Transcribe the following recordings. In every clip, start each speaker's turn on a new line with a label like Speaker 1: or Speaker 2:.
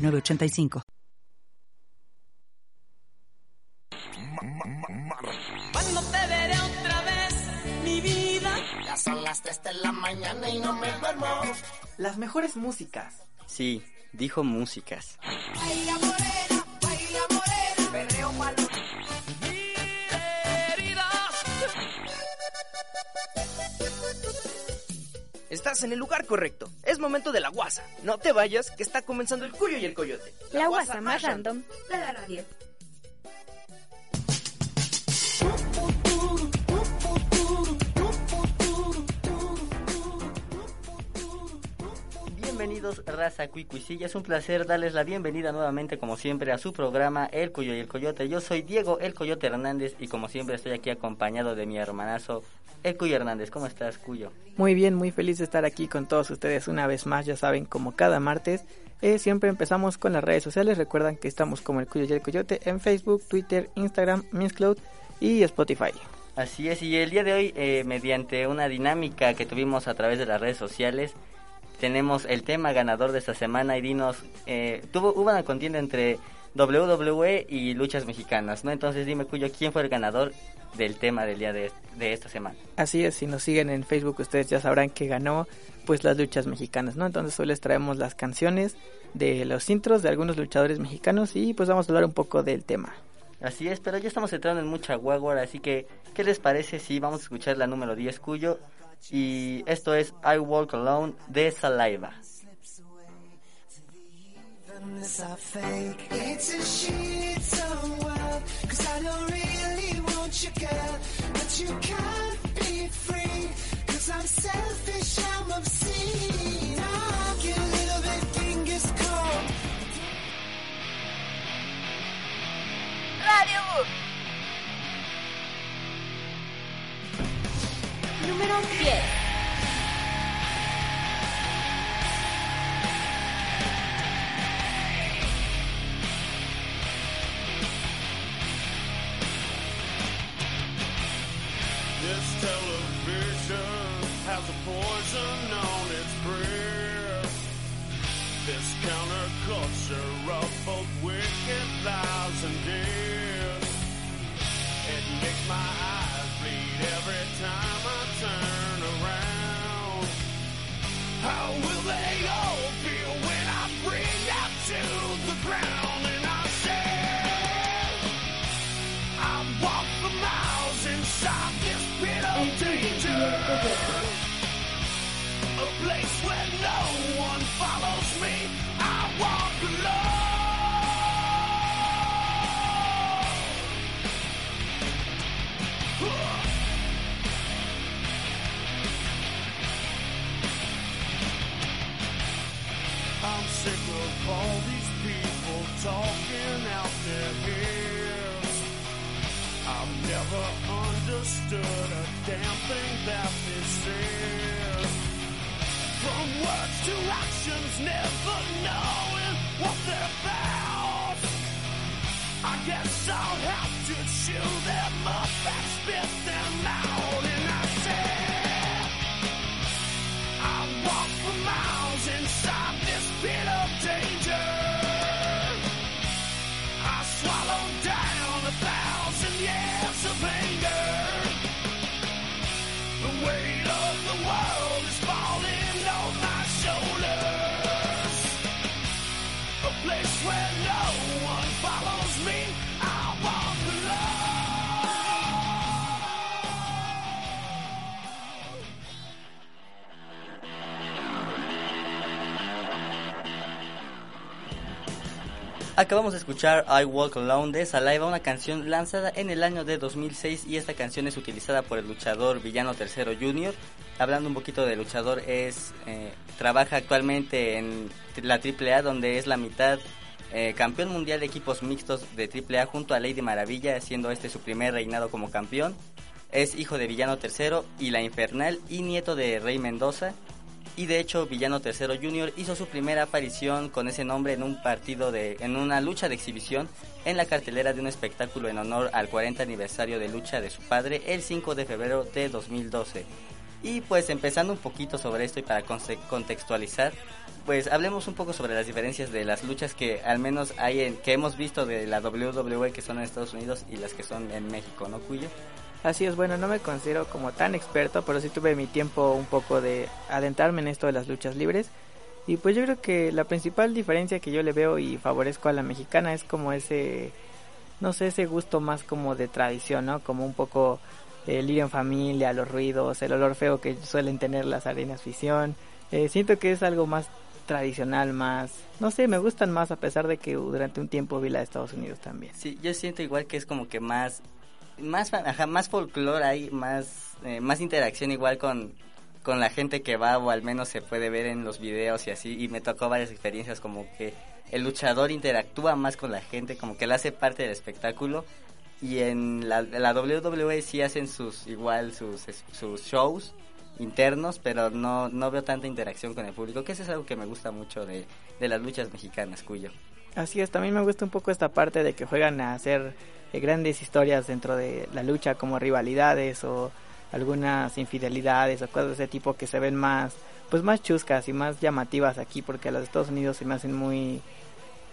Speaker 1: 985.
Speaker 2: Cuando te veré otra vez, mi vida. Ya son las 3 de la mañana y no me duermo.
Speaker 3: Las mejores músicas.
Speaker 4: Sí, dijo músicas.
Speaker 2: Baila morena,
Speaker 3: Estás en el lugar correcto. Es momento de la guasa. No te vayas, que está comenzando el cuyo y el coyote.
Speaker 5: La, guasa más random de la radio.
Speaker 4: Bienvenidos raza cuicuicilla, es un placer darles la bienvenida nuevamente como siempre a su programa El Cuyo y el Coyote. Yo soy Diego El Coyote Hernández y como siempre estoy aquí acompañado de mi hermanazo El Cuyo Hernández. ¿Cómo estás Cuyo?
Speaker 6: Muy bien, muy feliz de estar aquí con todos ustedes una vez más, ya saben, como cada martes. Eh, siempre empezamos con las redes sociales, recuerdan que estamos como El Cuyo y el Coyote en Facebook, Twitter, Instagram, Cloud y Spotify.
Speaker 4: Así es, y el día de hoy, eh, mediante una dinámica que tuvimos a través de las redes sociales, tenemos el tema ganador de esta semana y dinos, eh, tuvo, hubo una contienda entre WWE y luchas mexicanas, ¿no? Entonces dime, Cuyo, ¿quién fue el ganador del tema del día de, de, esta semana?
Speaker 6: Así es, si nos siguen en Facebook ustedes ya sabrán que ganó pues las luchas mexicanas, ¿no? Entonces hoy les traemos las canciones de los intros de algunos luchadores mexicanos y pues vamos a hablar un poco del tema.
Speaker 4: Así es, pero ya estamos entrando en mucha guagua, así que ¿qué les parece si vamos a escuchar la número 10, Cuyo? Y esto es I Walk Alone de Saliva.
Speaker 5: Radio Número 10.
Speaker 7: This television has a poison on its breath. This counterculture of both wicked lies and death. It makes my understood a damn thing that they say. From words to actions, never knowing what they're about. I guess I'll have to chew them up and spit them out.
Speaker 4: Acabamos de escuchar I Walk Alone de Saliva, una canción lanzada en el año de 2006 y esta canción es utilizada por el luchador Villano Tercero Junior. Hablando un poquito del luchador, es eh, trabaja actualmente en la AAA donde es la mitad eh, campeón mundial de equipos mixtos de AAA junto a Lady Maravilla, siendo este su primer reinado como campeón. Es hijo de Villano III y la Infernal y nieto de Rey Mendoza. Y de hecho, Villano III Jr. hizo su primera aparición con ese nombre en un partido de, en una lucha de exhibición en la cartelera de un espectáculo en honor al 40 aniversario de lucha de su padre el 5 de febrero de 2012. Y pues empezando un poquito sobre esto y para contextualizar, pues hablemos un poco sobre las diferencias de las luchas que al menos hay en, que hemos visto de la WWE que son en Estados Unidos y las que son en México, ¿no, Cuyo?
Speaker 6: Así es, bueno, no me considero como tan experto, pero sí tuve mi tiempo un poco de adentrarme en esto de las luchas libres. Y pues yo creo que la principal diferencia que yo le veo y favorezco a la mexicana es como ese, no sé, ese gusto más como de tradición, ¿no? Como un poco el ir en familia, los ruidos, el olor feo que suelen tener las arenas visión. Eh, siento que es algo más tradicional, más, no sé, me gustan más a pesar de que durante un tiempo vi la de Estados Unidos también.
Speaker 4: Sí, yo siento igual que es como que más, más, ajá, más folclore hay, más, eh, más interacción igual con, con la gente que va o al menos se puede ver en los videos y así y me tocó varias experiencias como que el luchador interactúa más con la gente, como que le hace parte del espectáculo y en la, la WWE sí hacen sus igual sus, sus shows internos, pero no, no veo tanta interacción con el público, que eso es algo que me gusta mucho de, de las luchas mexicanas, Cuyo.
Speaker 6: Así es, también me gusta un poco esta parte de que juegan a hacer eh, grandes historias dentro de la lucha como rivalidades o algunas infidelidades o cosas de ese tipo que se ven más pues más chuscas y más llamativas aquí porque las de Estados Unidos se me hacen muy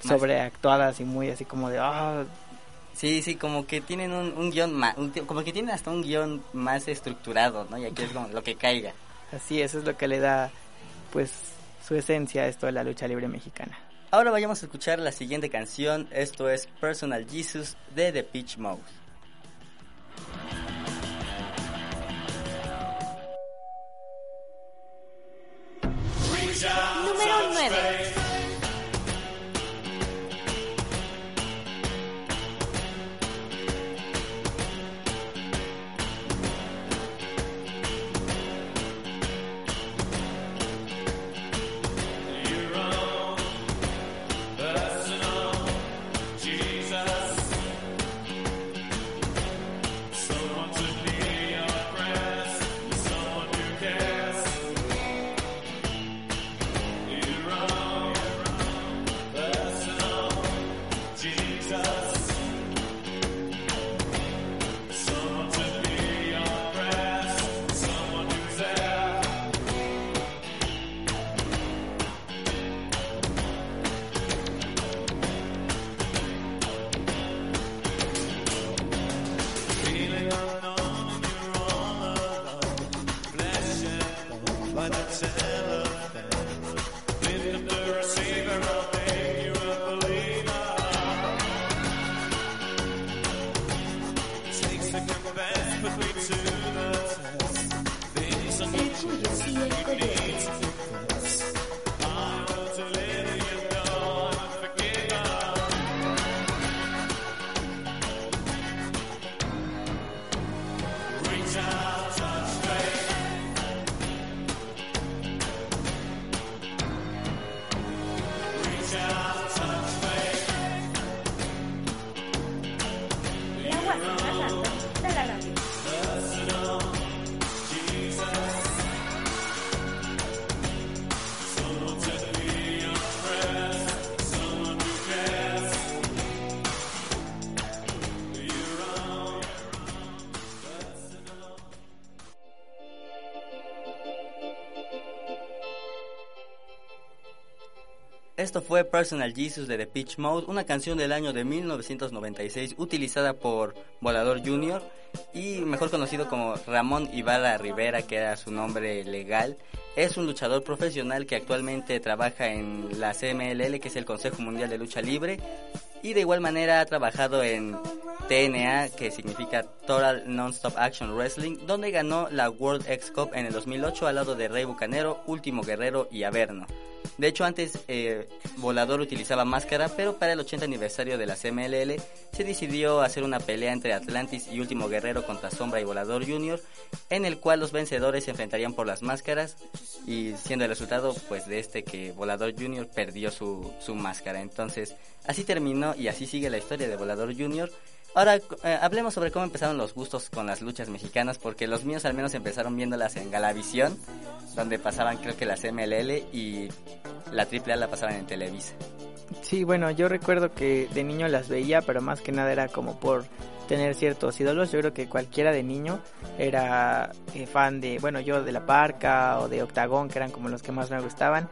Speaker 6: sobreactuadas y muy así como de ah
Speaker 4: Sí, sí, como que tienen un, un guion más, como que tienen hasta un guion más estructurado, ¿no? Y aquí es como lo que caiga.
Speaker 6: así eso es lo que le da pues su esencia a esto de la lucha libre mexicana.
Speaker 4: Ahora vayamos a escuchar la siguiente canción, esto es Personal Jesus de The Pitch Mode. Esto fue Personal Jesus de The Pitch Mode, una canción del año de 1996 utilizada por Volador Jr. y mejor conocido como Ramón Ibarra Rivera, que era su nombre legal. Es un luchador profesional que actualmente trabaja en la CMLL, que es el Consejo Mundial de Lucha Libre, y de igual manera ha trabajado en TNA, que significa Total Non-Stop Action Wrestling, donde ganó la World X Cup en el 2008 al lado de Rey Bucanero, Último Guerrero y Averno. De hecho, antes eh, Volador utilizaba máscara, pero para el 80 aniversario de la CMLL se decidió hacer una pelea entre Atlantis y Último Guerrero contra Sombra y Volador Junior, en el cual los vencedores se enfrentarían por las máscaras y siendo el resultado pues de este que Volador Junior perdió su, su máscara. Entonces, así terminó y así sigue la historia de Volador Junior. Ahora eh, hablemos sobre cómo empezaron los gustos con las luchas mexicanas, porque los míos al menos empezaron viéndolas en Galavisión, donde pasaban creo que las MLL y la AAA la pasaban en Televisa.
Speaker 6: Sí, bueno, yo recuerdo que de niño las veía, pero más que nada era como por tener ciertos ídolos. Yo creo que cualquiera de niño era eh, fan de, bueno, yo de La Parca o de Octagón, que eran como los que más me gustaban.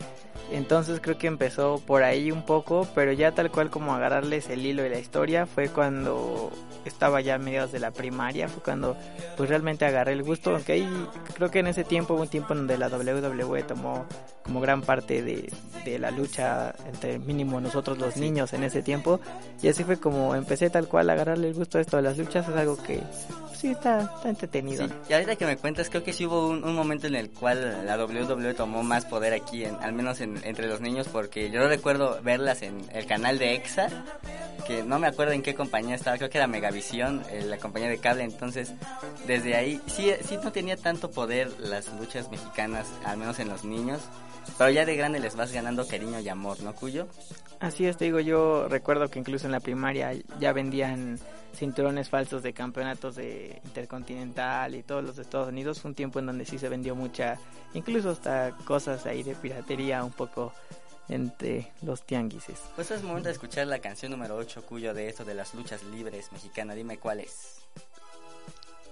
Speaker 6: Entonces creo que empezó por ahí un poco, pero ya tal cual como agarrarles el hilo de la historia fue cuando estaba ya a mediados de la primaria, fue cuando pues realmente agarré el gusto, aunque ahí creo que en ese tiempo hubo un tiempo donde la WWE tomó como gran parte de, de la lucha entre mínimo nosotros los niños en ese tiempo y así fue como empecé tal cual a agarrarle el gusto a esto de las luchas, es algo que pues, sí está, está entretenido.
Speaker 4: Sí, y ahorita que me cuentas, creo que sí hubo un, un momento en el cual la WWE tomó más poder aquí, en, al menos en- entre los niños, porque yo recuerdo verlas en el canal de EXA, que no me acuerdo en qué compañía estaba, creo que era Megavisión, eh, la compañía de cable, entonces desde ahí sí, sí no tenía tanto poder las luchas mexicanas, al menos en los niños, pero ya de grande les vas ganando cariño y amor, ¿no, Cuyo?
Speaker 6: Así es, te digo, yo recuerdo que incluso en la primaria ya vendían cinturones falsos de campeonatos de Intercontinental y todos los de Estados Unidos. Fue un tiempo en donde sí se vendió mucha, incluso hasta cosas ahí de piratería un poco entre los tianguises.
Speaker 4: Pues es momento de escuchar la canción número 8, Cuyo, de esto de las luchas libres mexicanas, dime cuál es.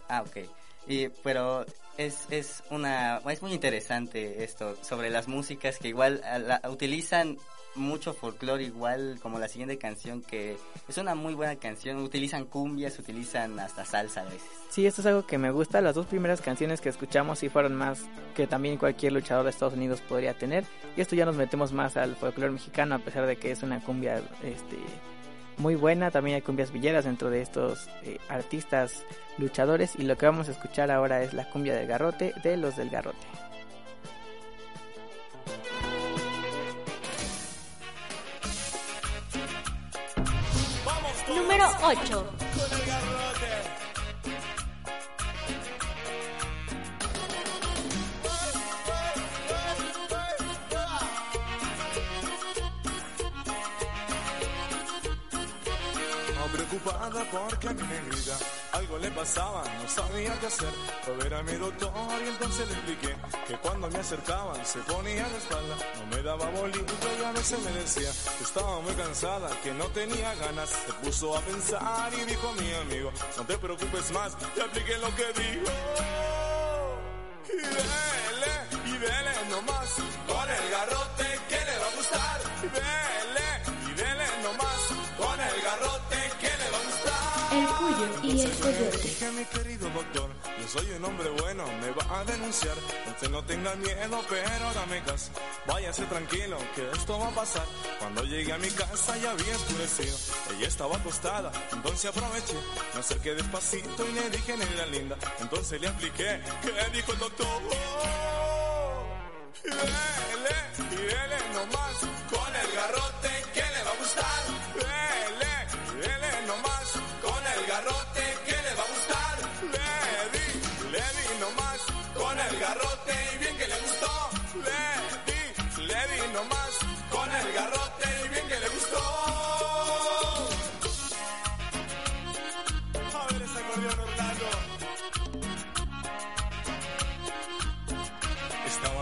Speaker 4: Ah, ok. Y, pero es, es una es muy interesante esto sobre las músicas que igual utilizan mucho folclore igual como la siguiente canción que es una muy buena canción utilizan cumbias utilizan hasta salsa a veces
Speaker 6: Sí, esto es algo que me gusta. Las dos primeras canciones que escuchamos sí fueron más que también cualquier luchador de Estados Unidos podría tener. Y esto ya nos metemos más al folclore mexicano, a pesar de que es una cumbia este, muy buena. También hay cumbias villeras dentro de estos eh, artistas luchadores. Y lo que vamos a escuchar ahora es la cumbia del garrote de los del garrote.
Speaker 8: Número 8.
Speaker 9: Preocupada porque a mi negrita algo le pasaba, no sabía qué hacer. Fue ver a mi doctor y entonces le expliqué que cuando me acercaban se ponía de espalda, no me daba bolito y a veces me decía que estaba muy cansada, que no tenía ganas. Se puso a pensar y dijo a mi amigo, no te preocupes más, te apliqué lo que dijo. Soy un hombre bueno, me va a denunciar. Usted no tenga miedo, pero dame gas. Váyase tranquilo, que esto va a pasar. Cuando llegué a mi casa ya había oscurecido. Ella estaba acostada, entonces aproveché. Me acerqué despacito y le dije, negra linda. Entonces le apliqué, ¿qué dijo el doctor? Y dele, y dele nomás, con el garrote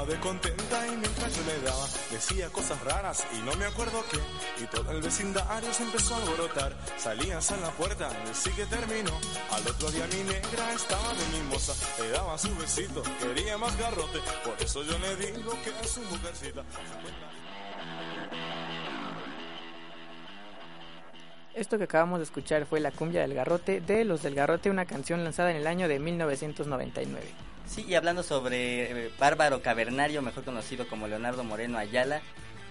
Speaker 9: Estaba de contenta y mientras yo le daba decía cosas raras y no me acuerdo qué. Y todo el vecindario se empezó a alborotar. Salías a la puerta decí que terminó. Al otro día mi negra estaba de mimosa. Le daba su besito quería más garrote. Por eso yo le digo que es su mujercita.
Speaker 6: Esto que acabamos de escuchar fue la cumbia del garrote de los del garrote, una canción lanzada en el año de 1999.
Speaker 4: Sí, y hablando sobre eh, Bárbaro Cavernario, mejor conocido como Leonardo Moreno Ayala,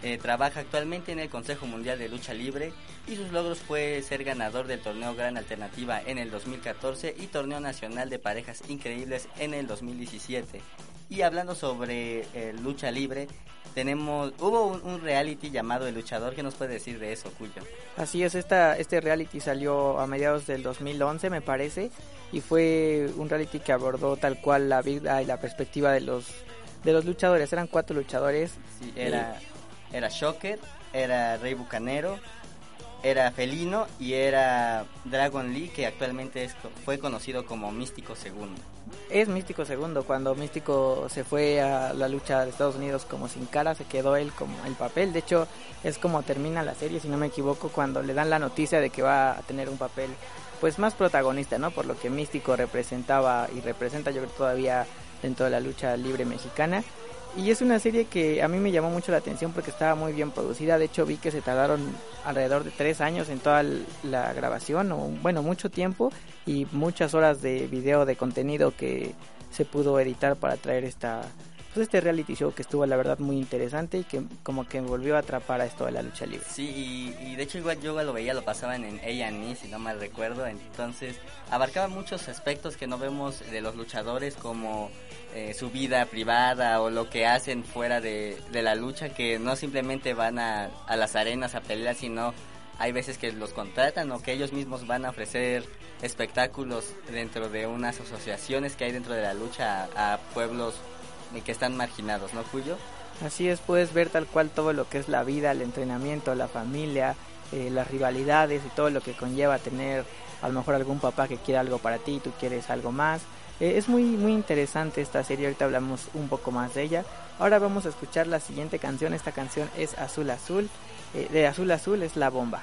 Speaker 4: Eh, trabaja actualmente en el Consejo Mundial de Lucha Libre y sus logros fue ser ganador del torneo Gran Alternativa en el 2014 y torneo nacional de parejas increíbles en el 2017. Y hablando sobre eh, lucha libre, tenemos hubo un, reality llamado El Luchador. ¿Qué nos puede decir de eso, Cuyo?
Speaker 6: Así es, esta, este reality salió a mediados del 2011, me parece, y fue un reality que abordó tal cual la vida y la perspectiva de los de los luchadores. Eran cuatro luchadores.
Speaker 4: Sí, era, era Shocker, era Rey Bucanero, era Felino y era Dragon Lee, que actualmente es, fue conocido como Místico Segundo.
Speaker 6: Es Místico segundo. Cuando Místico se fue a la lucha de Estados Unidos como sin cara, se quedó él como el papel. De hecho, es como termina la serie, si no me equivoco, cuando le dan la noticia de que va a tener un papel pues más protagonista, ¿no? Por lo que Místico representaba y representa yo creo todavía dentro de la lucha libre mexicana. Y es una serie que a mí me llamó mucho la atención porque estaba muy bien producida. De hecho, vi que se tardaron alrededor de tres años en toda la grabación, o bueno, mucho tiempo y muchas horas de video de contenido que se pudo editar para traer esta pues este reality show que estuvo la verdad muy interesante y que como que volvió a atrapar a esto de la lucha libre.
Speaker 4: Sí, y, y de hecho igual yo lo veía, lo pasaban en A&E, si no mal recuerdo, entonces abarcaba muchos aspectos que no vemos de los luchadores como eh, su vida privada o lo que hacen fuera de, de la lucha, que no simplemente van a, a las arenas a pelear, sino hay veces que los contratan o que ellos mismos van a ofrecer espectáculos dentro de unas asociaciones que hay dentro de la lucha a pueblos eh, que están marginados, ¿no, Cuyo?
Speaker 6: Así es, puedes ver tal cual todo lo que es la vida, el entrenamiento, la familia, eh, las rivalidades y todo lo que conlleva tener a lo mejor algún papá que quiere algo para ti y tú quieres algo más. Eh, es muy muy interesante esta serie, ahorita hablamos un poco más de ella. Ahora vamos a escuchar la siguiente canción, esta canción es Azul Azul, eh, de Azul Azul es La Bomba.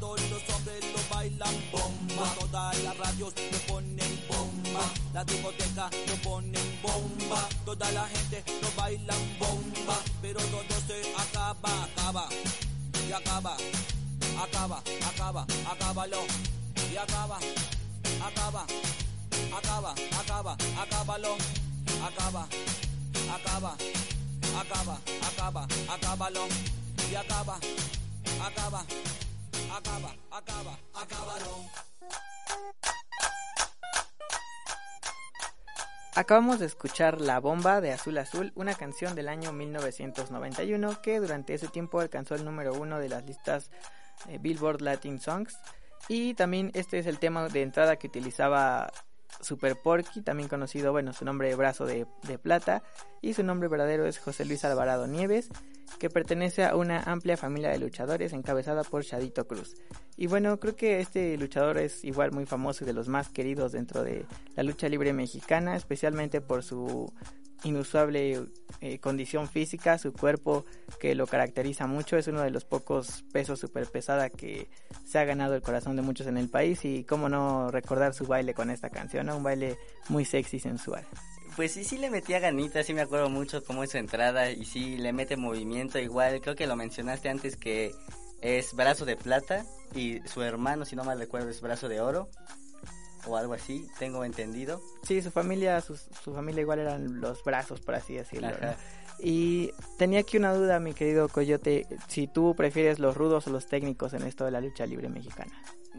Speaker 10: Bomba. Todas las radios lo ponen bomba. La discoteca lo ponen bomba. Toda la gente lo bailan bomba. Pero todo se acaba, acaba. Y acaba, acaba, acaba, acábalo. Y acaba, acaba, acaba, acaba, acábalo. Acaba, acaba, acaba, acaba, acábalo. Y acaba, acaba, acaba, acaba, acábalo.
Speaker 6: Acabamos de escuchar La Bomba de Azul Azul, una canción del año 1991 que durante ese tiempo alcanzó el número uno de las listas eh, Billboard Latin Songs. Y también este es el tema de entrada que utilizaba Super Porky, también conocido, bueno, su nombre brazo de, de plata, y su nombre verdadero es José Luis Alvarado Nieves, que pertenece a una amplia familia de luchadores encabezada por Shadito Cruz. Y bueno, creo que este luchador es igual muy famoso y de los más queridos dentro de la lucha libre mexicana, especialmente por su inusuable eh, condición física, su cuerpo que lo caracteriza mucho, es uno de los pocos pesos super pesada que se ha ganado el corazón de muchos en el país y cómo no recordar su baile con esta canción, un baile muy sexy y sensual.
Speaker 4: Pues sí, sí le metía ganitas, sí me acuerdo mucho cómo es su entrada y sí le mete movimiento igual. Creo que lo mencionaste antes que es brazo de plata y su hermano, si no mal recuerdo, es brazo de oro o algo así, tengo entendido.
Speaker 6: Sí, su familia, su, su familia igual eran los brazos, por así decirlo. Y tenía aquí una duda, mi querido Coyote, si tú prefieres los rudos o los técnicos en esto de la lucha libre mexicana.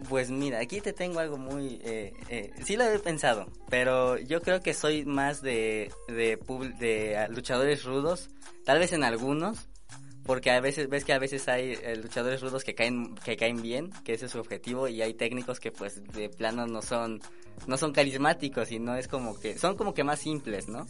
Speaker 4: Pues mira, aquí te tengo algo muy... Eh, eh, sí lo he pensado, pero yo creo que soy más de, de, de luchadores rudos, tal vez en algunos, porque a veces ves que a veces hay eh, luchadores rudos que caen que caen bien, que ese es su objetivo, y hay técnicos que pues de plano no son no son carismáticos y no es como que son como que más simples, ¿no?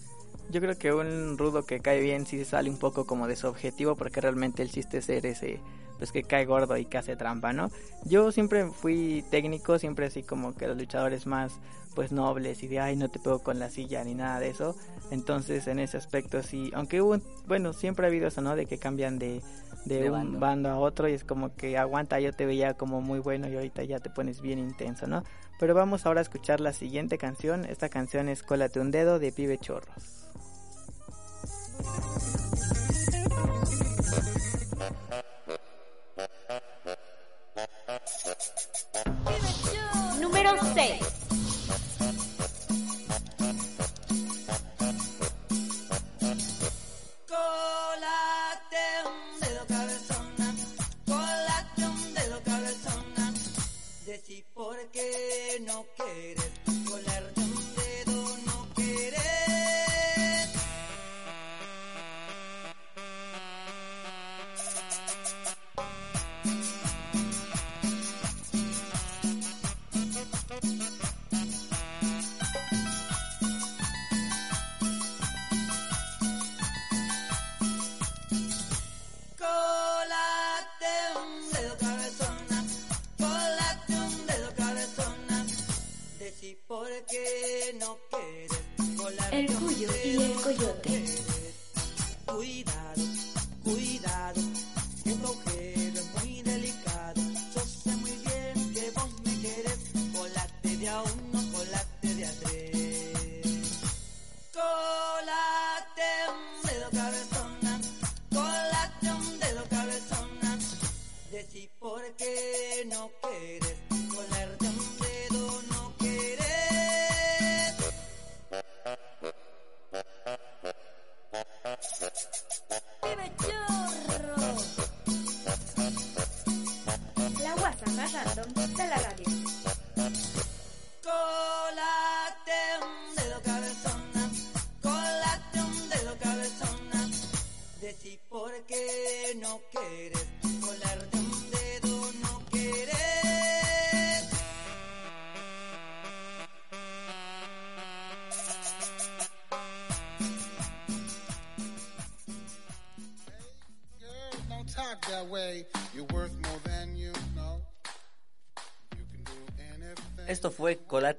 Speaker 6: Yo creo que un rudo que cae bien sí sale un poco como de su objetivo porque realmente el chiste es ser ese pues que cae gordo y que hace trampa, ¿no? Yo siempre fui técnico, siempre así como que los luchadores más pues nobles y de ay no te pego con la silla ni nada de eso. Entonces en ese aspecto sí, aunque hubo, bueno, siempre ha habido eso, ¿no? De que cambian de, de,
Speaker 4: De
Speaker 6: un
Speaker 4: bando.
Speaker 6: bando. a otro y es como que aguanta, yo te veía como muy bueno y ahorita ya te pones bien intenso, ¿no? Pero vamos ahora a escuchar la siguiente canción. Esta canción es Cólate un dedo de Pibe Chorros.
Speaker 11: Coláte un dedo cabezona, coláte un dedo cabezona, decir por qué no.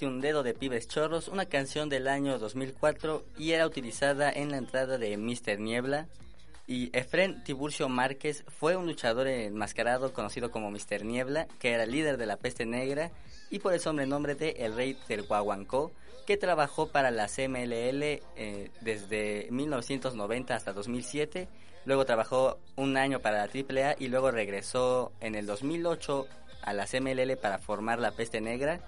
Speaker 4: Un dedo de Pibes Chorros, una canción del año 2004 y era utilizada en la entrada de Mr. Niebla. Y Efren Tiburcio Márquez fue un luchador enmascarado conocido como Mr. Niebla, que era líder de la peste negra y por el sobrenombre de El Rey del Guaguancó, que trabajó para la CMLL eh, desde 1990 hasta 2007. Luego trabajó un año para la AAA y luego regresó en el 2008 a la CMLL para formar la peste negra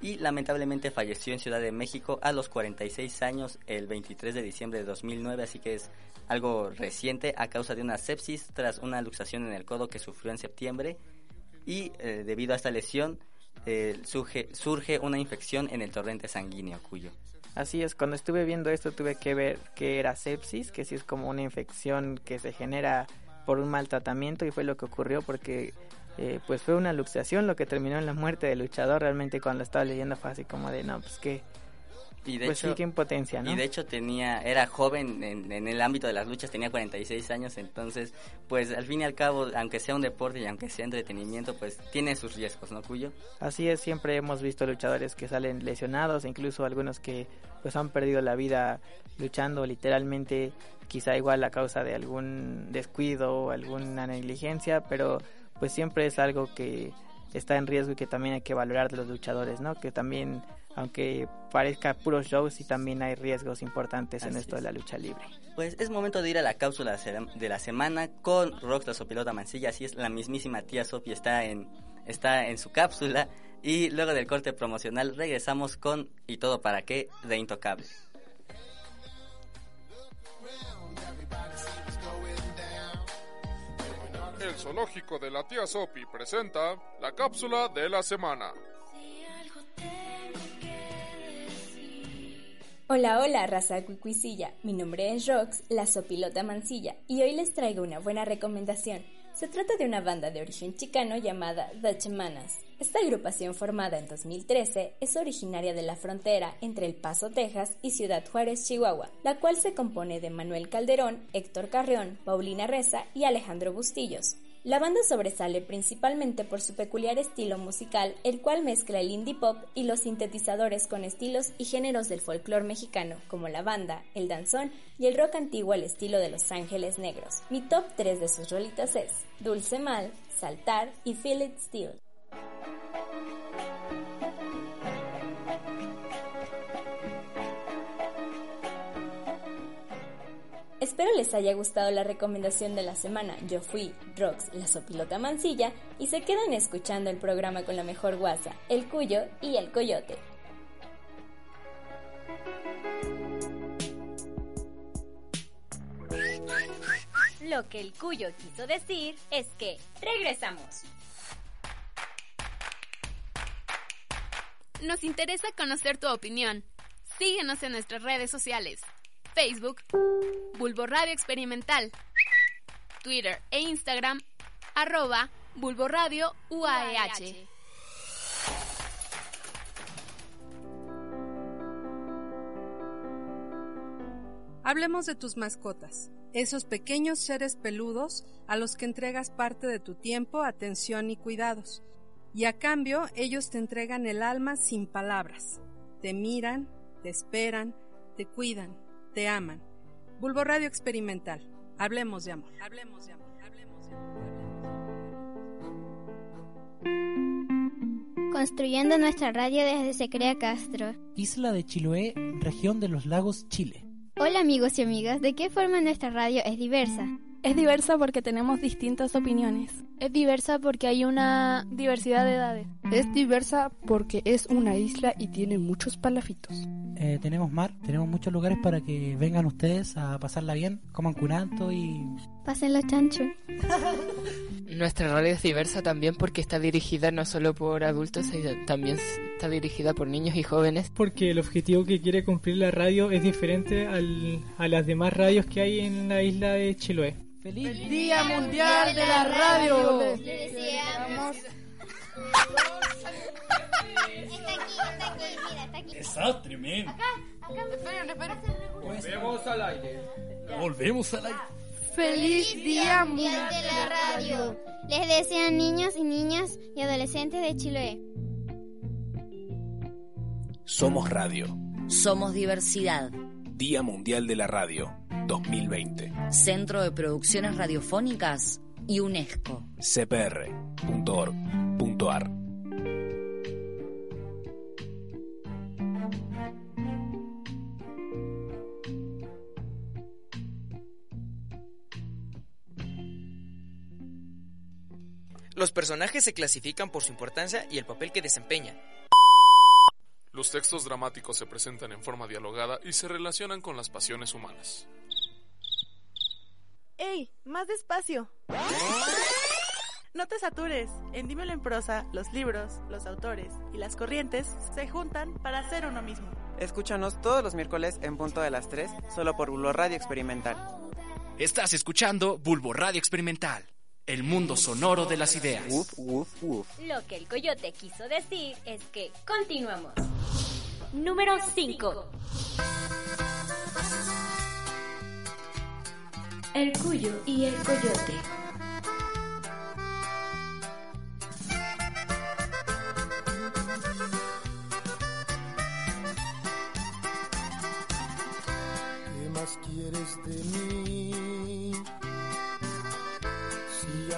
Speaker 4: y lamentablemente falleció en Ciudad de México a los 46 años el 23 de diciembre de 2009, así que es algo reciente a causa de una sepsis tras una luxación en el codo que sufrió en septiembre y eh, debido a esta lesión eh, surge, surge una infección en el torrente sanguíneo cuyo.
Speaker 6: Así es, cuando estuve viendo esto tuve que ver que era sepsis, que sí es como una infección que se genera por un mal tratamiento y fue lo que ocurrió porque eh, pues fue una luxación lo que terminó en la muerte del luchador. Realmente cuando estaba leyendo fue así como de no, pues que
Speaker 4: Y de
Speaker 6: pues
Speaker 4: hecho,
Speaker 6: sí, qué impotencia, ¿no?
Speaker 4: Y de hecho tenía, era joven en, en el ámbito de las luchas, tenía 46 años, entonces, pues al fin y al cabo, aunque sea un deporte y aunque sea entretenimiento, pues tiene sus riesgos, ¿no, Cuyo?
Speaker 6: Así es, siempre hemos visto luchadores que salen lesionados, incluso algunos que pues han perdido la vida luchando literalmente, quizá igual a causa de algún descuido o alguna negligencia, pero pues siempre es algo que está en riesgo y que también hay que valorar de los luchadores, ¿no? Que también aunque parezca puros shows y también hay riesgos importantes en esto de la lucha libre.
Speaker 4: Pues es momento de ir a la cápsula de la semana con Rockstar Sopilota Mancilla. Así es, la mismísima tía Sopi está en, está en su cápsula. Y luego del corte promocional regresamos con Y todo para qué de Intocable.
Speaker 12: El zoológico de la tía Sopi presenta la cápsula de la semana.
Speaker 8: Hola, hola, raza cuicuicilla. Mi nombre es Rox, la sopilota mancilla, y hoy les traigo una buena recomendación. Se trata de una banda de origen chicano llamada The. Esta agrupación formada en 2013 es originaria de la frontera entre El Paso, Texas y Ciudad Juárez, Chihuahua, la cual se compone de Manuel Calderón, Héctor Carrión, Paulina Reza y Alejandro Bustillos. La banda sobresale principalmente por su peculiar estilo musical, el cual mezcla el indie pop y los sintetizadores con estilos y géneros del folclore mexicano, como la banda, el danzón y el rock antiguo al estilo de Los Ángeles Negros. Mi top 3 de sus rolitas es Dulce Mal, Saltar y Feel It Still. Espero les haya gustado la recomendación de la semana. Yo fui Rox, la sopilota mancilla, y se quedan escuchando el programa con la mejor guasa, el cuyo y el coyote.
Speaker 13: Lo que el cuyo quiso decir es que regresamos.
Speaker 14: Nos interesa conocer tu opinión. Síguenos en nuestras redes sociales. Facebook, Bulbo Radio Experimental, Twitter e Instagram, arroba Bulbo UAEH.
Speaker 15: Hablemos de tus mascotas, esos pequeños seres peludos a los que entregas parte de tu tiempo, atención y cuidados. Y a cambio ellos te entregan el alma sin palabras. Te miran, te esperan, te cuidan, te aman. Bulbo Radio Experimental. Hablemos de amor. Hablemos de amor. Hablemos de amor.
Speaker 16: Construyendo nuestra radio desde Se Crea Castro.
Speaker 17: Isla de Chiloé, región de los lagos, Chile.
Speaker 16: Hola amigos y amigas, ¿de qué forma nuestra radio es diversa?
Speaker 18: Es diversa porque tenemos distintas opiniones.
Speaker 19: Es diversa porque hay una diversidad de edades.
Speaker 20: Es diversa porque es una isla y tiene muchos palafitos.
Speaker 17: Eh, tenemos mar, tenemos muchos lugares para que vengan ustedes a pasarla bien, coman curanto y...
Speaker 16: Pasen los chanchos.
Speaker 21: Nuestra radio es diversa también porque está dirigida no solo por adultos, sino también está dirigida por niños y jóvenes.
Speaker 22: Porque el objetivo que quiere cumplir la radio es diferente al, a las demás radios que hay en la isla de Chiloé.
Speaker 17: ¡Feliz
Speaker 23: Día Mundial de la Radio!
Speaker 16: Le deseamos. Está aquí, está aquí, mira, está aquí.
Speaker 23: Desastre, men.
Speaker 16: Acá, acá.
Speaker 23: Esperen, esperen. Volvemos al aire.
Speaker 17: Volvemos al aire.
Speaker 23: ¡Feliz Día
Speaker 16: Mundial de la Radio! Les desean niños y niñas y adolescentes de Chiloé.
Speaker 24: Somos Radio.
Speaker 25: Somos diversidad.
Speaker 24: Día Mundial de la Radio 2020.
Speaker 25: Centro de Producciones Radiofónicas y UNESCO.
Speaker 24: cpr.org.ar
Speaker 3: Los personajes se clasifican por su importancia y el papel que desempeñan.
Speaker 12: Los textos dramáticos se presentan en forma dialogada y se relacionan con las pasiones humanas.
Speaker 26: ¡Ey! ¡Más despacio! No te satures. En Dímelo en prosa, los libros, los autores y las corrientes se juntan para hacer uno mismo.
Speaker 6: Escúchanos todos los miércoles en punto de las 3, solo por Bulbo Radio Experimental.
Speaker 27: Estás escuchando Bulbo Radio Experimental, el mundo sonoro de las ideas.
Speaker 6: Uf, uf, uf.
Speaker 13: Lo que el coyote quiso decir es que continuamos. Número 5.
Speaker 1: El cuyo y el coyote.
Speaker 28: ¿Qué más quieres de mí?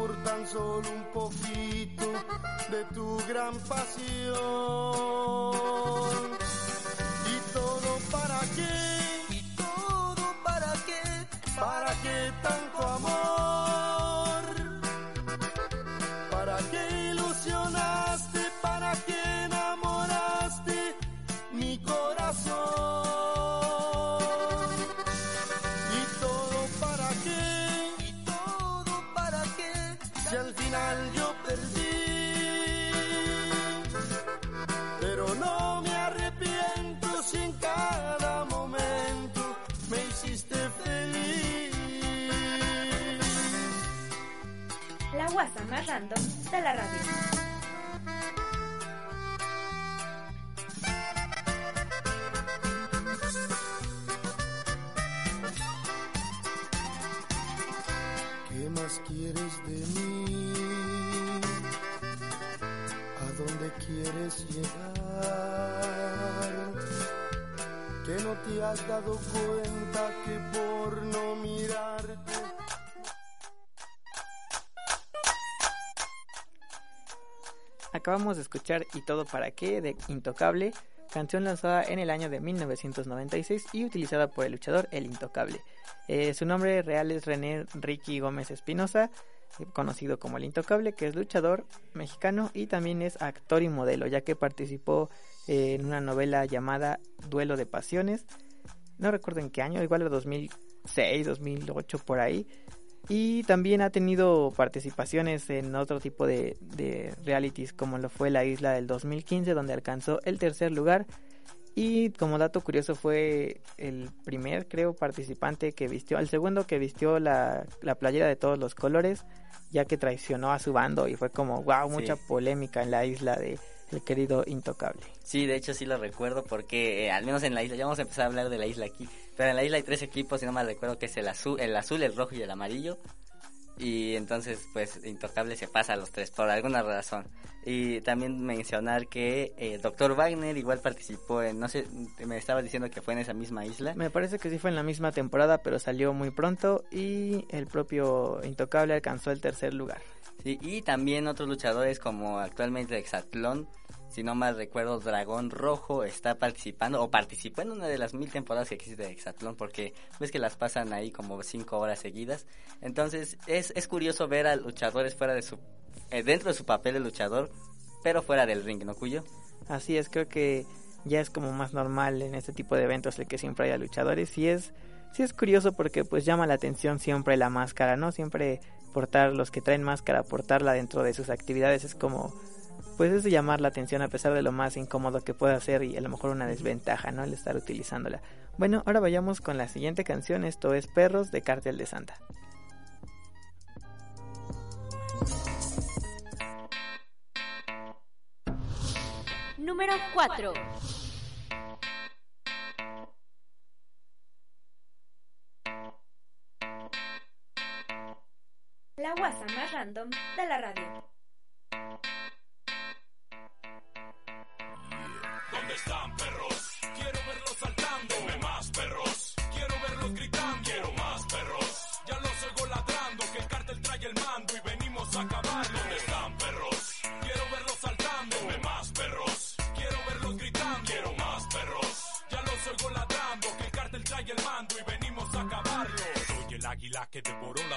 Speaker 29: por tan solo un poquito de tu gran pasión.
Speaker 5: Más random de la radio.
Speaker 29: ¿Qué más quieres de mí? ¿A dónde quieres llegar? Que no te has dado cuenta que por no mirarte
Speaker 6: Acabamos de escuchar Y todo para qué de Intocable, canción lanzada en el año de 1996 y utilizada por el luchador El Intocable. Eh, su nombre real es René Ricky Gómez Espinosa, eh, conocido como El Intocable, que es luchador mexicano y también es actor y modelo, ya que participó eh, en una novela llamada Duelo de Pasiones. No recuerdo en qué año, igual de 2006, 2008 por ahí. Y también ha tenido participaciones en otro tipo de, de realities como lo fue La Isla del 2015 donde alcanzó el tercer lugar y como dato curioso fue el primer creo participante que vistió, el segundo que vistió la, la playera de todos los colores ya que traicionó a su bando y fue como wow mucha
Speaker 4: Sí.
Speaker 6: polémica en la isla de el querido Intocable.
Speaker 4: Sí, de hecho sí lo recuerdo porque eh, al menos en la isla, ya vamos a empezar a hablar de la isla aquí, pero en la isla hay tres equipos, si no mal recuerdo, que es el azul, el azul, el rojo y el amarillo. Y entonces, pues, Intocable se pasa a los tres por alguna razón. Y también mencionar que eh, Dr. Wagner igual participó en, no sé, me estaba diciendo que fue en esa misma isla.
Speaker 6: Me parece que sí fue en la misma temporada pero salió muy pronto y el propio Intocable alcanzó el tercer lugar.
Speaker 4: Sí, y también otros luchadores como actualmente Exatlón, si no mal recuerdo, Dragón Rojo está participando o participó en una de las mil temporadas que existe de Exatlón porque ves que las pasan ahí como cinco horas seguidas. Entonces es, es curioso ver a luchadores fuera de su, eh, dentro de su papel de luchador, pero fuera del ring, ¿no, Cuyo?
Speaker 6: Así es, creo que ya es como más normal en este tipo de eventos el que siempre haya luchadores y es sí es curioso porque pues llama la atención siempre la máscara, ¿no? Siempre portar los que traen máscara, portarla dentro de sus actividades es como pues es de llamar la atención a pesar de lo más incómodo que pueda ser y a lo mejor una desventaja, ¿no? El estar utilizándola. Bueno, ahora vayamos con la siguiente canción, esto es Perros de Cártel de Santa.
Speaker 5: Número 4. La guasa más random de la radio.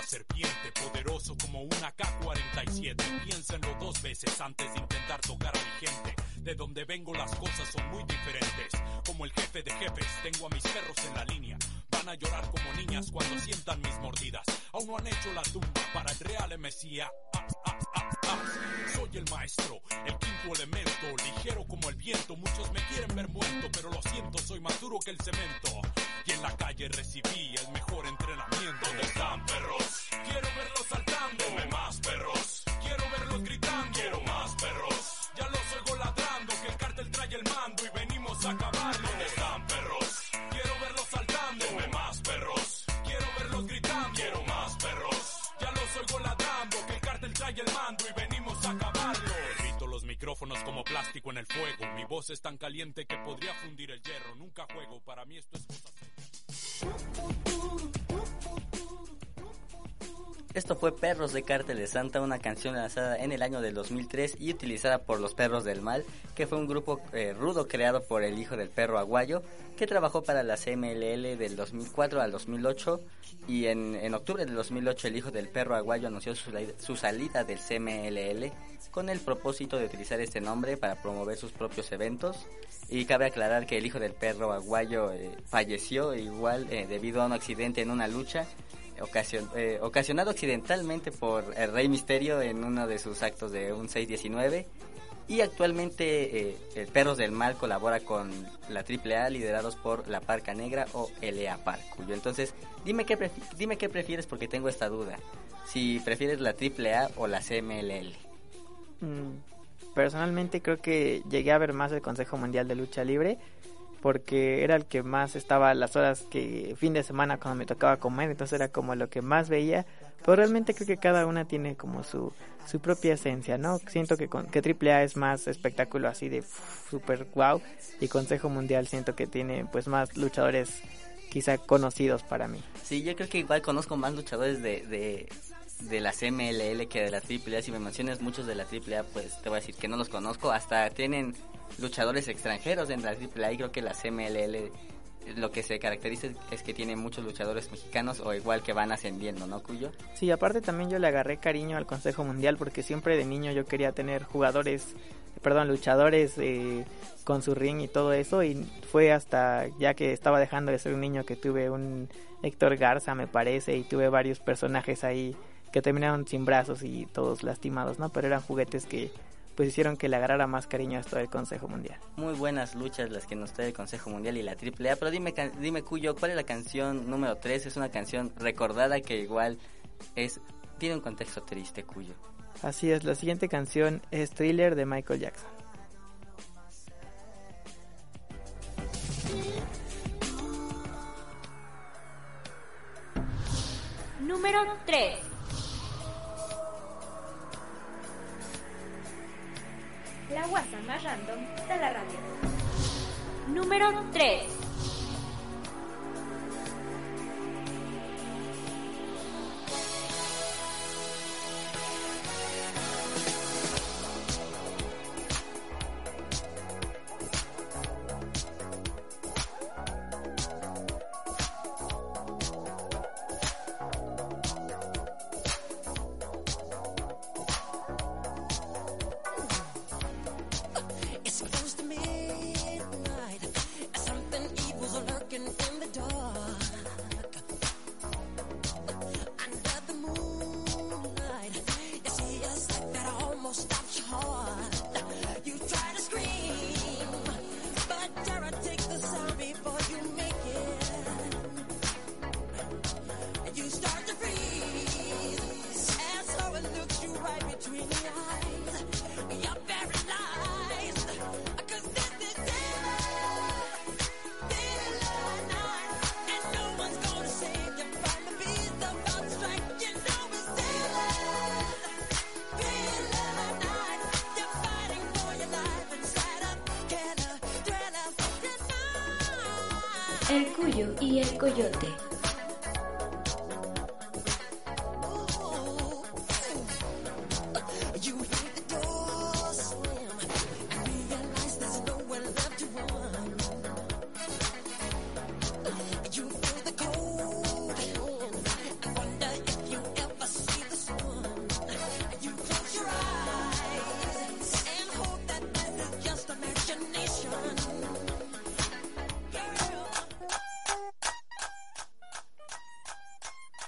Speaker 30: Serpiente. Poderoso como una K-47. Piénsenlo dos veces antes de intentar tocar a mi gente. De donde vengo las cosas son muy diferentes. Como el jefe de jefes, tengo a mis perros en la línea. Van a llorar como niñas cuando sientan mis mordidas. Aún no han hecho la tumba para el real Mesías. Ah, ah, ah, ah. Soy el maestro, el quinto elemento, ligero como el viento. Muchos me quieren ver muerto, pero lo siento, soy más duro que el cemento en la calle recibí el mejor entrenamiento. ¿Dónde están perros? Quiero verlos saltando. Deme más perros. Quiero verlos gritando. Quiero más perros. Ya los oigo ladrando que el cartel trae el mando y venimos a acabar. ¿Dónde están perros? Quiero verlos saltando. Deme más perros. Quiero verlos gritando. Quiero más perros. Ya los oigo ladrando que el cartel trae el mando y venimos a acabarlo. Evito los micrófonos como plástico en el fuego. Mi voz es tan caliente que podría fundir el hierro. Nunca juego, para mí esto es cosa seria futuro. Uh.
Speaker 4: Esto fue Perros de Cártel de Santa, una canción lanzada en el año del 2003 y utilizada por los Perros del Mal, que fue un grupo eh, rudo creado por el hijo del perro aguayo, que trabajó para la CMLL del 2004 al 2008 y en, en octubre del 2008 el hijo del perro aguayo anunció su, su salida del CMLL con el propósito de utilizar este nombre para promover sus propios eventos y cabe aclarar que el hijo del perro aguayo eh, falleció igual eh, debido a un accidente en una lucha eh, ocasionado accidentalmente por el Rey Misterio en uno de sus actos de un 619 y actualmente eh, Perros del Mal colabora con la AAA liderados por la Parca Negra o LA Park. Cuyo entonces, dime qué, dime qué prefieres porque tengo esta duda. Si prefieres la AAA o la CMLL.
Speaker 6: Mm, personalmente creo que llegué a ver más el Consejo Mundial de Lucha Libre porque era el que más estaba las horas que fin de semana cuando me tocaba comer, entonces era como lo que más veía, pero realmente creo que cada una tiene como su, su propia esencia, ¿no? Siento que, con, que AAA es más espectáculo así de super wow y Consejo Mundial siento que tiene pues más luchadores quizá conocidos para mí.
Speaker 4: Sí, yo creo que igual conozco más luchadores de, de, de la CMLL que de la AAA, si me mencionas muchos de la AAA pues te voy a decir que no los conozco, hasta tienen luchadores extranjeros en la AAA creo que la CMLL lo que se caracteriza es que tiene muchos luchadores mexicanos o igual que van ascendiendo, ¿no, Cuyo?
Speaker 6: Sí, aparte también yo le agarré cariño al Consejo Mundial porque siempre de niño yo quería tener jugadores, perdón, luchadores eh, con su ring y todo eso y fue hasta ya que estaba dejando de ser un niño que tuve un Héctor Garza, me parece, y tuve varios personajes ahí que terminaron sin brazos y todos lastimados, ¿no? Pero eran juguetes que pues hicieron que le agarrara más cariño a esto del Consejo Mundial.
Speaker 4: Muy buenas luchas las que nos trae el Consejo Mundial y la AAA, pero dime, dime Cuyo, ¿cuál es la canción número 3? Es una canción recordada que igual es tiene un contexto triste, Cuyo.
Speaker 6: Así es, la siguiente canción es Thriller de Michael Jackson.
Speaker 13: Número 3 La guasa más random de la radio. Número 3.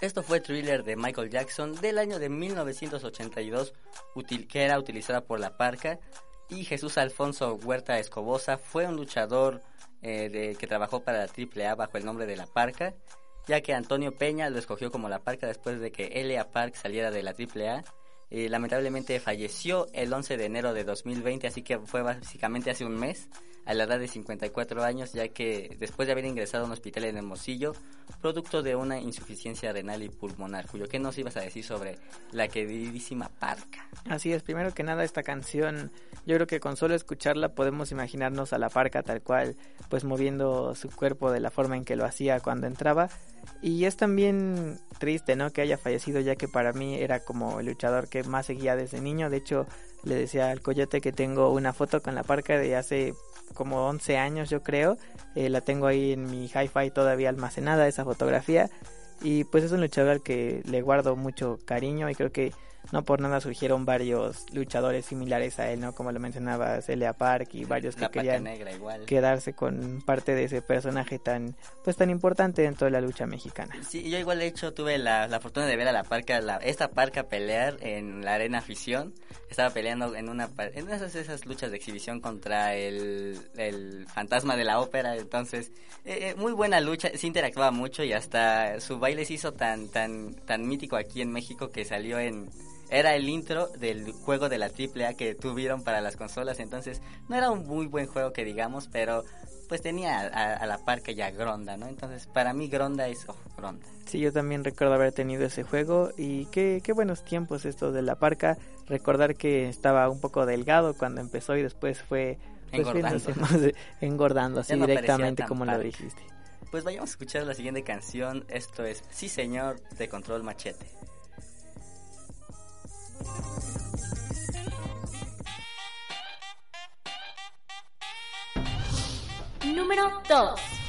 Speaker 4: Esto fue Thriller de Michael Jackson del año de 1982, util, que era utilizada por la Parca. Y Jesús Alfonso Huerta Escobosa fue un luchador eh, que trabajó para la AAA bajo el nombre de la Parca, ya que Antonio Peña lo escogió como la Parca después de que L.A. Park saliera de la AAA. eh, lamentablemente falleció el 11 de enero de 2020, así que fue básicamente hace un mes, a la edad de 54 años, ya que después de haber ingresado a un hospital en Hermosillo, producto de una insuficiencia renal y pulmonar. Julio, ¿qué nos ibas a decir sobre la queridísima Parca?
Speaker 6: Así es, primero que nada esta canción, yo creo que con solo escucharla podemos imaginarnos a la Parca tal cual, pues moviendo su cuerpo de la forma en que lo hacía cuando entraba. Y es también triste, ¿no? Que haya fallecido, ya que para mí era como el luchador que más seguía desde niño. De hecho, le decía al coyote que tengo una foto con la parca de hace como 11 años, yo creo. Eh, la tengo ahí en mi hi-fi todavía almacenada, esa fotografía. Y pues es un luchador al que le guardo mucho cariño y creo que no por nada surgieron varios luchadores similares a él, ¿no? Como lo mencionaba Celia Park y varios que
Speaker 4: La
Speaker 6: querían
Speaker 4: Negra igual.
Speaker 6: quedarse con parte de ese personaje tan pues tan importante dentro de la lucha mexicana.
Speaker 4: Sí, yo igual de hecho tuve la, la fortuna de ver a la parca, la, esta parca pelear en la arena afición. Estaba peleando en una en esas, esas luchas de exhibición contra el, el fantasma de la ópera. Entonces, eh, eh, muy buena lucha, se interactuaba mucho y hasta su baile se hizo tan, tan, tan mítico aquí en México que salió en, era el intro del juego de la AAA que tuvieron para las consolas, entonces no era un muy buen juego que digamos, pero pues tenía a, a la parca y a Gronda, ¿no? Entonces para mí Gronda es oh, Gronda.
Speaker 6: Sí, yo también recuerdo haber tenido ese juego y qué, qué buenos tiempos estos de la parca. Recordar que estaba un poco delgado cuando empezó y después fue pues,
Speaker 4: Engordando.
Speaker 6: más, engordando así
Speaker 4: Ya no
Speaker 6: directamente como lo dijiste.
Speaker 4: Pues vayamos a escuchar la siguiente canción, esto es Sí Señor de Control Machete.
Speaker 31: Número 2.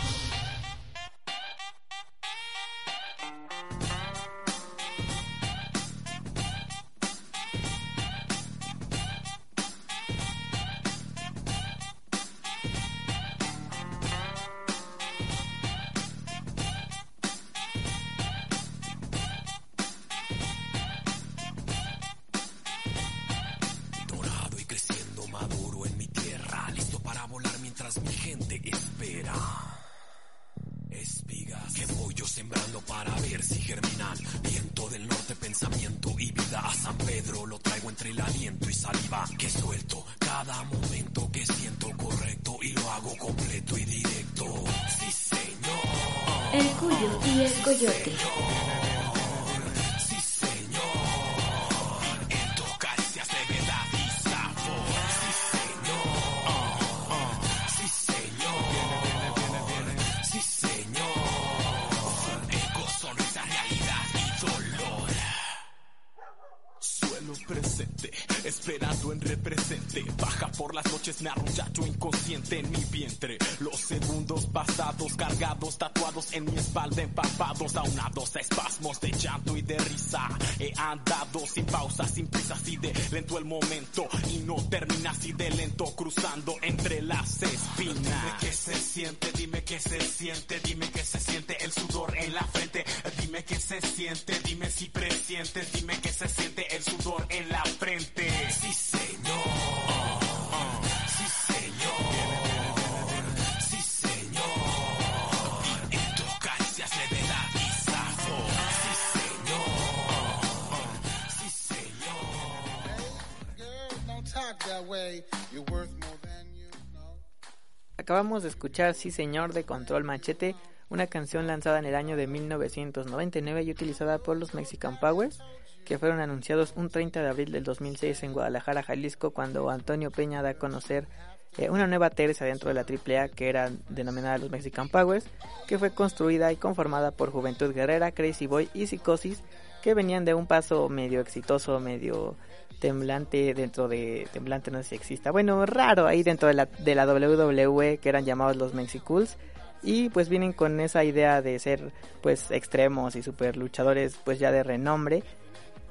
Speaker 24: Del norte, pensamiento y vida a San Pedro. Lo traigo entre el aliento y saliva que suelto. Cada momento que siento correcto y lo hago completo y directo. Sí, señor.
Speaker 31: El cuyo y el coyote.
Speaker 24: Sí, Baja por las noches, me arrulla inconsciente en mi vientre. Los segundos pasados, cargados, tatuados en mi espalda, empapados, aunados a espasmos de llanto y de risa. He andado sin pausa, sin prisa, así de lento el momento. Y no termina así de lento, cruzando entre las espinas.
Speaker 6: Acabamos de escuchar Sí Señor de Control Machete, una canción lanzada en el año de 1999 y utilizada por los Mexican Powers, que fueron anunciados un 30 de abril del 2006 en Guadalajara, Jalisco, cuando Antonio Peña da a conocer eh, una nueva tercia dentro de la AAA que era denominada los Mexican Powers, que fue construida y conformada por Juventud Guerrera, Crazy Boy y Psicosis, que venían de un paso medio exitoso, medio temblante dentro de temblante no sé si exista. Bueno raro ahí dentro de la, de la WWE que eran llamados los Mexicools y pues vienen con esa idea de ser pues extremos y super luchadores pues ya de renombre.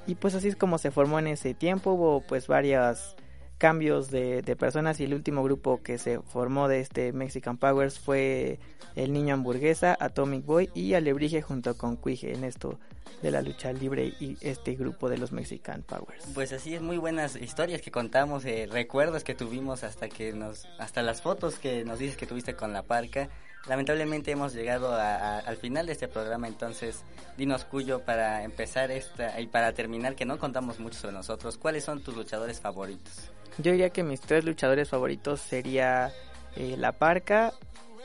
Speaker 6: Y pues así es como se formó en ese tiempo. Hubo pues varios cambios de, de personas y el último grupo que se formó de este Mexican Powers fue el niño hamburguesa Atomic Boy y Alebrije junto con Cuije en esto de la lucha libre y este grupo de los Mexican Powers
Speaker 4: Pues así es, muy buenas historias que contamos, eh, recuerdos que tuvimos hasta que nos, hasta las fotos que nos dices que tuviste con la parca. Lamentablemente hemos llegado a- a- al final de este programa, entonces dinos Cuyo para empezar esta y para terminar que no contamos mucho sobre nosotros, ¿cuáles son tus luchadores favoritos?
Speaker 6: Yo diría que mis tres luchadores favoritos sería eh, La Parca,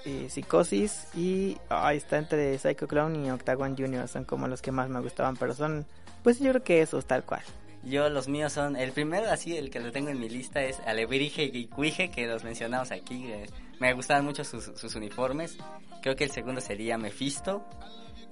Speaker 6: eh, Psicosis y ahí está entre Psycho Clown y Octagon Junior. Son como los que más me gustaban, pero son, pues yo creo que esos tal cual.
Speaker 4: Yo los míos son, el primero así, el que lo tengo en mi lista es Alebrije y Cuije, que los mencionamos aquí. eh, me gustaban mucho sus, uniformes. Creo que el segundo sería Mephisto.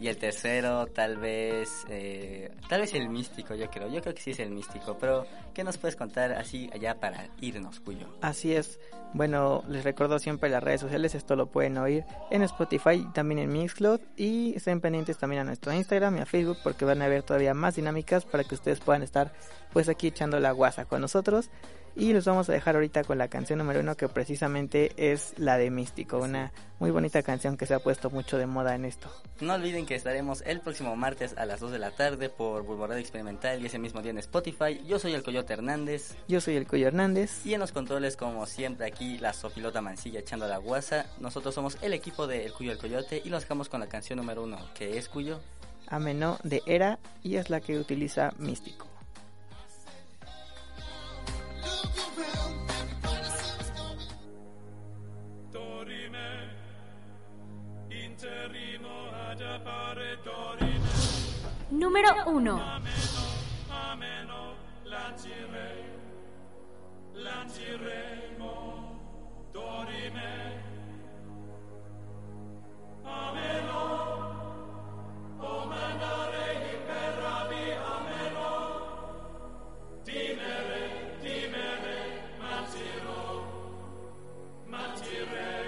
Speaker 4: Y el tercero tal vez, eh, tal vez el místico, yo creo. Yo creo que sí es el místico. Pero, ¿qué nos puedes contar así allá para irnos, Cuyo?
Speaker 6: Así es. Bueno, les recuerdo siempre las redes sociales, esto lo pueden oír en Spotify también en Mixcloud y estén pendientes también a nuestro Instagram y a Facebook porque van a ver todavía más dinámicas para que ustedes puedan estar pues aquí echando la guasa con nosotros y los vamos a dejar ahorita con la canción número uno que precisamente es la de Místico, una muy bonita canción que se ha puesto mucho de moda en esto.
Speaker 4: No olviden que estaremos el próximo martes a las 2 de la tarde por Bulbo Radio Experimental y ese mismo día en Spotify. Yo soy el Coyote Hernández.
Speaker 6: Yo soy el Cuyo Hernández.
Speaker 4: Y en los controles, como siempre, aquí la sopilota mancilla echando la guasa. Nosotros somos el equipo de El Cuyo el Coyote y los dejamos con la canción número uno, que es Cuyo.
Speaker 6: Ameno de Era y es la que utiliza Místico.
Speaker 31: Manziro, manziremo,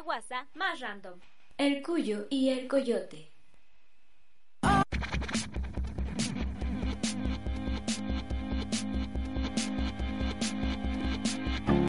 Speaker 31: Guasa más random. El cuyo y el coyote.